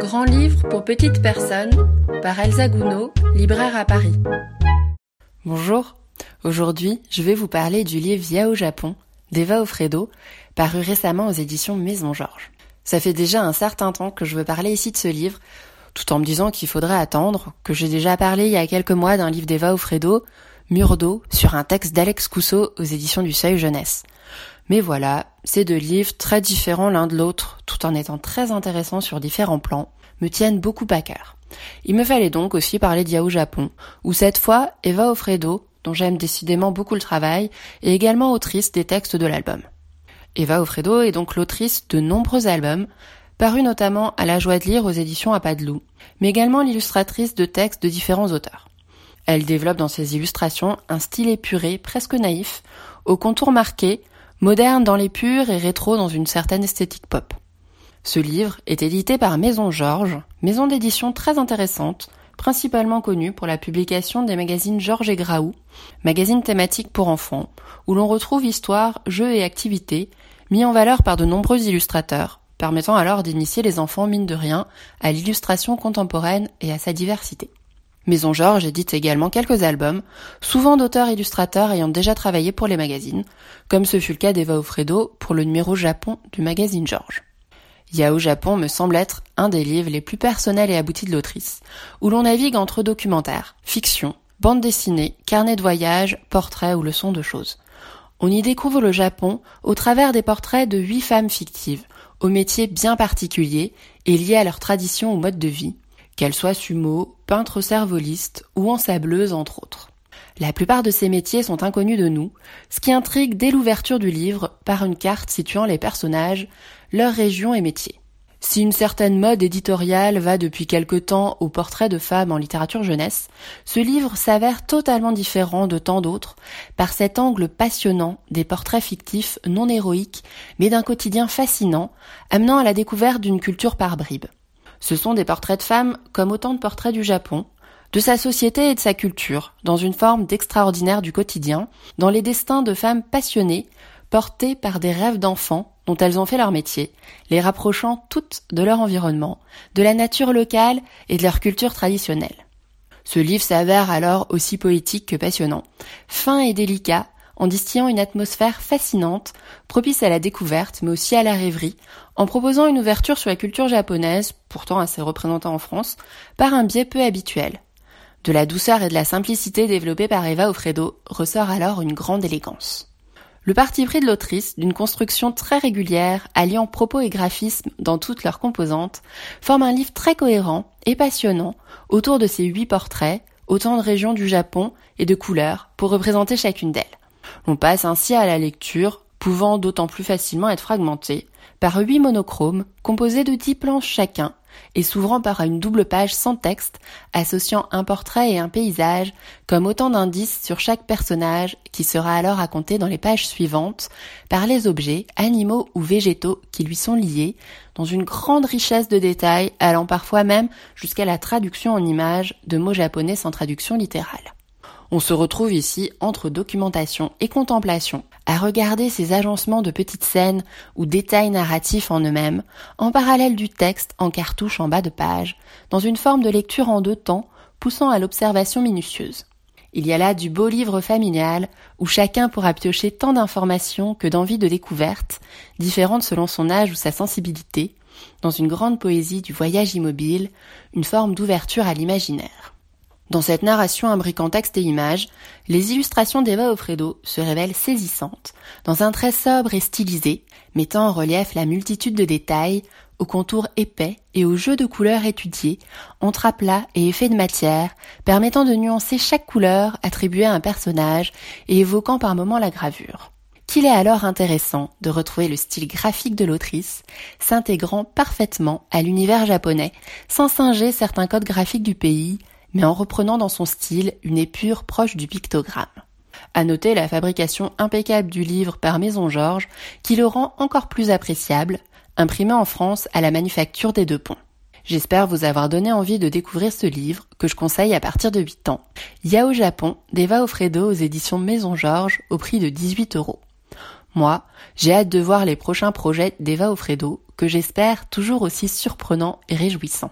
Grand livre pour petites personnes par Elsa Gounod, libraire à Paris. Bonjour, aujourd'hui je vais vous parler du livre Via au Japon d'Eva Ofredo, paru récemment aux éditions Maison Georges. Ça fait déjà un certain temps que je veux parler ici de ce livre, tout en me disant qu'il faudrait attendre, que j'ai déjà parlé il y a quelques mois d'un livre d'Eva Ofredo, Mur d'eau, sur un texte d'Alex Cousseau aux éditions du Seuil Jeunesse. Mais voilà, ces deux livres, très différents l'un de l'autre, tout en étant très intéressants sur différents plans, me tiennent beaucoup à cœur. Il me fallait donc aussi parler d'Yahoo Japon, où cette fois, Eva Ofredo, dont j'aime décidément beaucoup le travail, est également autrice des textes de l'album. Eva Ofredo est donc l'autrice de nombreux albums, parus notamment à la joie de lire aux éditions Apadlou, mais également l'illustratrice de textes de différents auteurs. Elle développe dans ses illustrations un style épuré, presque naïf, aux contours marqués, moderne dans les purs et rétro dans une certaine esthétique pop. Ce livre est édité par Maison Georges, maison d'édition très intéressante, principalement connue pour la publication des magazines Georges et Graou, magazines thématiques pour enfants, où l'on retrouve histoires, jeux et activités mis en valeur par de nombreux illustrateurs, permettant alors d'initier les enfants mine de rien à l'illustration contemporaine et à sa diversité. Maison Georges édite également quelques albums, souvent d'auteurs-illustrateurs ayant déjà travaillé pour les magazines, comme ce fut le cas d'Eva Ofredo pour le numéro Japon du magazine Georges. Yao Japon me semble être un des livres les plus personnels et aboutis de l'autrice, où l'on navigue entre documentaires, fiction, bande dessinée, carnet de voyage, portraits ou leçons de choses. On y découvre le Japon au travers des portraits de huit femmes fictives, aux métiers bien particuliers et liés à leur tradition ou mode de vie, qu'elle soit sumo, peintre cervoliste ou ensableuse entre autres. La plupart de ces métiers sont inconnus de nous, ce qui intrigue dès l'ouverture du livre par une carte situant les personnages, leurs régions et métiers. Si une certaine mode éditoriale va depuis quelque temps au portrait de femmes en littérature jeunesse, ce livre s'avère totalement différent de tant d'autres par cet angle passionnant des portraits fictifs non héroïques mais d'un quotidien fascinant, amenant à la découverte d'une culture par bribes. Ce sont des portraits de femmes comme autant de portraits du Japon, de sa société et de sa culture, dans une forme d'extraordinaire du quotidien, dans les destins de femmes passionnées, portées par des rêves d'enfants dont elles ont fait leur métier, les rapprochant toutes de leur environnement, de la nature locale et de leur culture traditionnelle. Ce livre s'avère alors aussi poétique que passionnant, fin et délicat, en distillant une atmosphère fascinante, propice à la découverte, mais aussi à la rêverie, en proposant une ouverture sur la culture japonaise, pourtant assez représentée en France, par un biais peu habituel. De la douceur et de la simplicité développée par Eva Ofredo ressort alors une grande élégance. Le parti pris de l'autrice, d'une construction très régulière, alliant propos et graphisme dans toutes leurs composantes, forme un livre très cohérent et passionnant autour de ces huit portraits, autant de régions du Japon et de couleurs pour représenter chacune d'elles. On passe ainsi à la lecture, pouvant d'autant plus facilement être fragmentée, par huit monochromes composés de dix planches chacun et s'ouvrant par une double page sans texte, associant un portrait et un paysage comme autant d'indices sur chaque personnage qui sera alors raconté dans les pages suivantes par les objets, animaux ou végétaux qui lui sont liés, dans une grande richesse de détails allant parfois même jusqu'à la traduction en images de mots japonais sans traduction littérale. On se retrouve ici entre documentation et contemplation, à regarder ces agencements de petites scènes ou détails narratifs en eux-mêmes, en parallèle du texte en cartouche en bas de page, dans une forme de lecture en deux temps, poussant à l'observation minutieuse. Il y a là du beau livre familial où chacun pourra piocher tant d'informations que d'envies de découverte, différentes selon son âge ou sa sensibilité, dans une grande poésie du voyage immobile, une forme d'ouverture à l'imaginaire. Dans cette narration imbriquant texte et images, les illustrations d'Eva Ofredo se révèlent saisissantes, dans un trait sobre et stylisé, mettant en relief la multitude de détails, aux contours épais et aux jeux de couleurs étudiés, entre aplats et effets de matière, permettant de nuancer chaque couleur attribuée à un personnage et évoquant par moments la gravure. Qu'il est alors intéressant de retrouver le style graphique de l'autrice, s'intégrant parfaitement à l'univers japonais, sans singer certains codes graphiques du pays, mais en reprenant dans son style une épure proche du pictogramme. À noter la fabrication impeccable du livre par Maison Georges, qui le rend encore plus appréciable, imprimé en France à la manufacture des deux ponts. J'espère vous avoir donné envie de découvrir ce livre que je conseille à partir de 8 ans. Yao Japon d'Eva Ofredo aux éditions Maison Georges au prix de 18 euros. Moi, j'ai hâte de voir les prochains projets d'Eva Ofredo que j'espère toujours aussi surprenant et réjouissant.